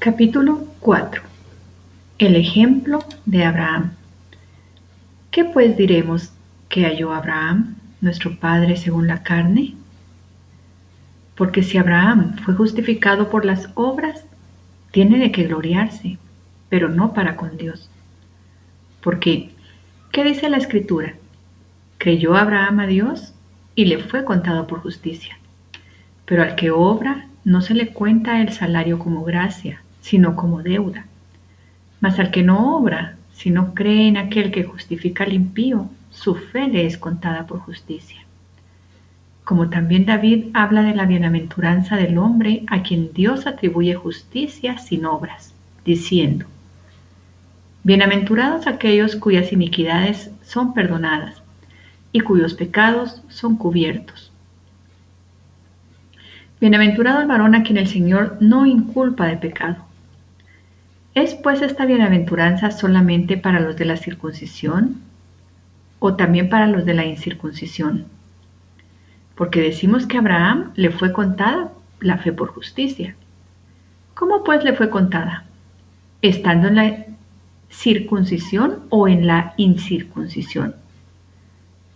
Capítulo 4 El ejemplo de Abraham ¿Qué pues diremos que halló Abraham, nuestro Padre según la carne? Porque si Abraham fue justificado por las obras, tiene de qué gloriarse, pero no para con Dios. Porque, ¿qué dice la Escritura? Creyó Abraham a Dios y le fue contado por justicia. Pero al que obra no se le cuenta el salario como gracia, sino como deuda. Mas al que no obra, sino cree en aquel que justifica al impío, su fe le es contada por justicia. Como también David habla de la bienaventuranza del hombre a quien Dios atribuye justicia sin obras, diciendo, Bienaventurados aquellos cuyas iniquidades son perdonadas y cuyos pecados son cubiertos. Bienaventurado el varón a quien el Señor no inculpa de pecado. ¿Es pues esta bienaventuranza solamente para los de la circuncisión o también para los de la incircuncisión? Porque decimos que a Abraham le fue contada la fe por justicia. ¿Cómo pues le fue contada? ¿Estando en la circuncisión o en la incircuncisión?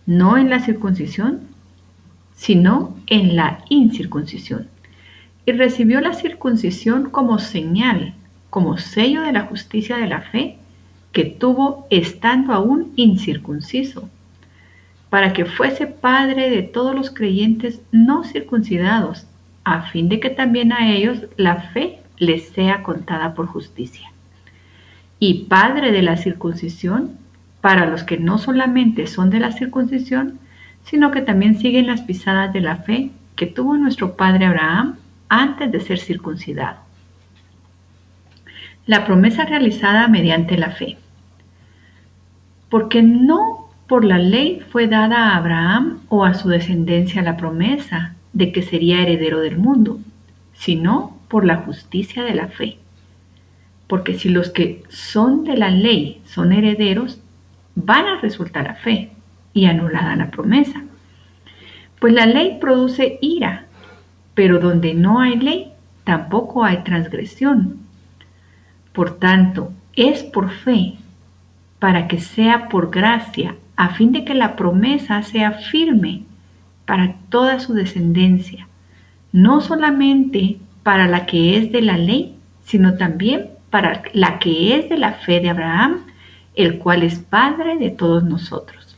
No en la circuncisión, sino en la incircuncisión. Y recibió la circuncisión como señal como sello de la justicia de la fe que tuvo estando aún incircunciso, para que fuese padre de todos los creyentes no circuncidados, a fin de que también a ellos la fe les sea contada por justicia. Y padre de la circuncisión para los que no solamente son de la circuncisión, sino que también siguen las pisadas de la fe que tuvo nuestro padre Abraham antes de ser circuncidado la promesa realizada mediante la fe. Porque no por la ley fue dada a Abraham o a su descendencia la promesa de que sería heredero del mundo, sino por la justicia de la fe. Porque si los que son de la ley son herederos, van a resultar a fe y anulada la promesa. Pues la ley produce ira, pero donde no hay ley, tampoco hay transgresión. Por tanto, es por fe, para que sea por gracia, a fin de que la promesa sea firme para toda su descendencia, no solamente para la que es de la ley, sino también para la que es de la fe de Abraham, el cual es Padre de todos nosotros.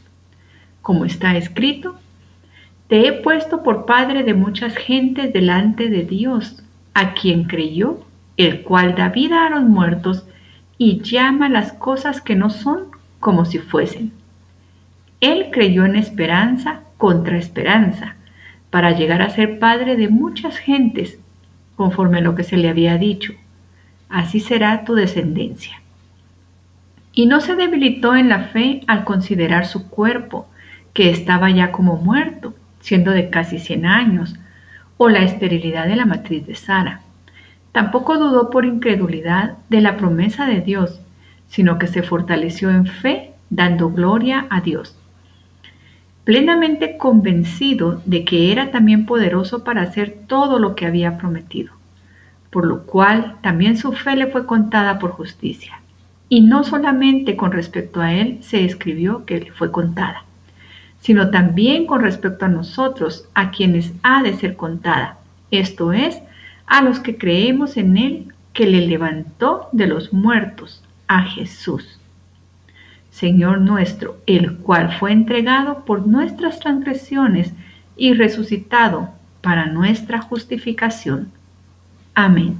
Como está escrito, te he puesto por Padre de muchas gentes delante de Dios, a quien creyó el cual da vida a los muertos y llama las cosas que no son como si fuesen. Él creyó en esperanza contra esperanza, para llegar a ser padre de muchas gentes, conforme a lo que se le había dicho. Así será tu descendencia. Y no se debilitó en la fe al considerar su cuerpo, que estaba ya como muerto, siendo de casi 100 años, o la esterilidad de la matriz de Sara Tampoco dudó por incredulidad de la promesa de Dios, sino que se fortaleció en fe, dando gloria a Dios, plenamente convencido de que era también poderoso para hacer todo lo que había prometido, por lo cual también su fe le fue contada por justicia. Y no solamente con respecto a él se escribió que le fue contada, sino también con respecto a nosotros, a quienes ha de ser contada, esto es, a los que creemos en Él que le levantó de los muertos, a Jesús. Señor nuestro, el cual fue entregado por nuestras transgresiones y resucitado para nuestra justificación. Amén.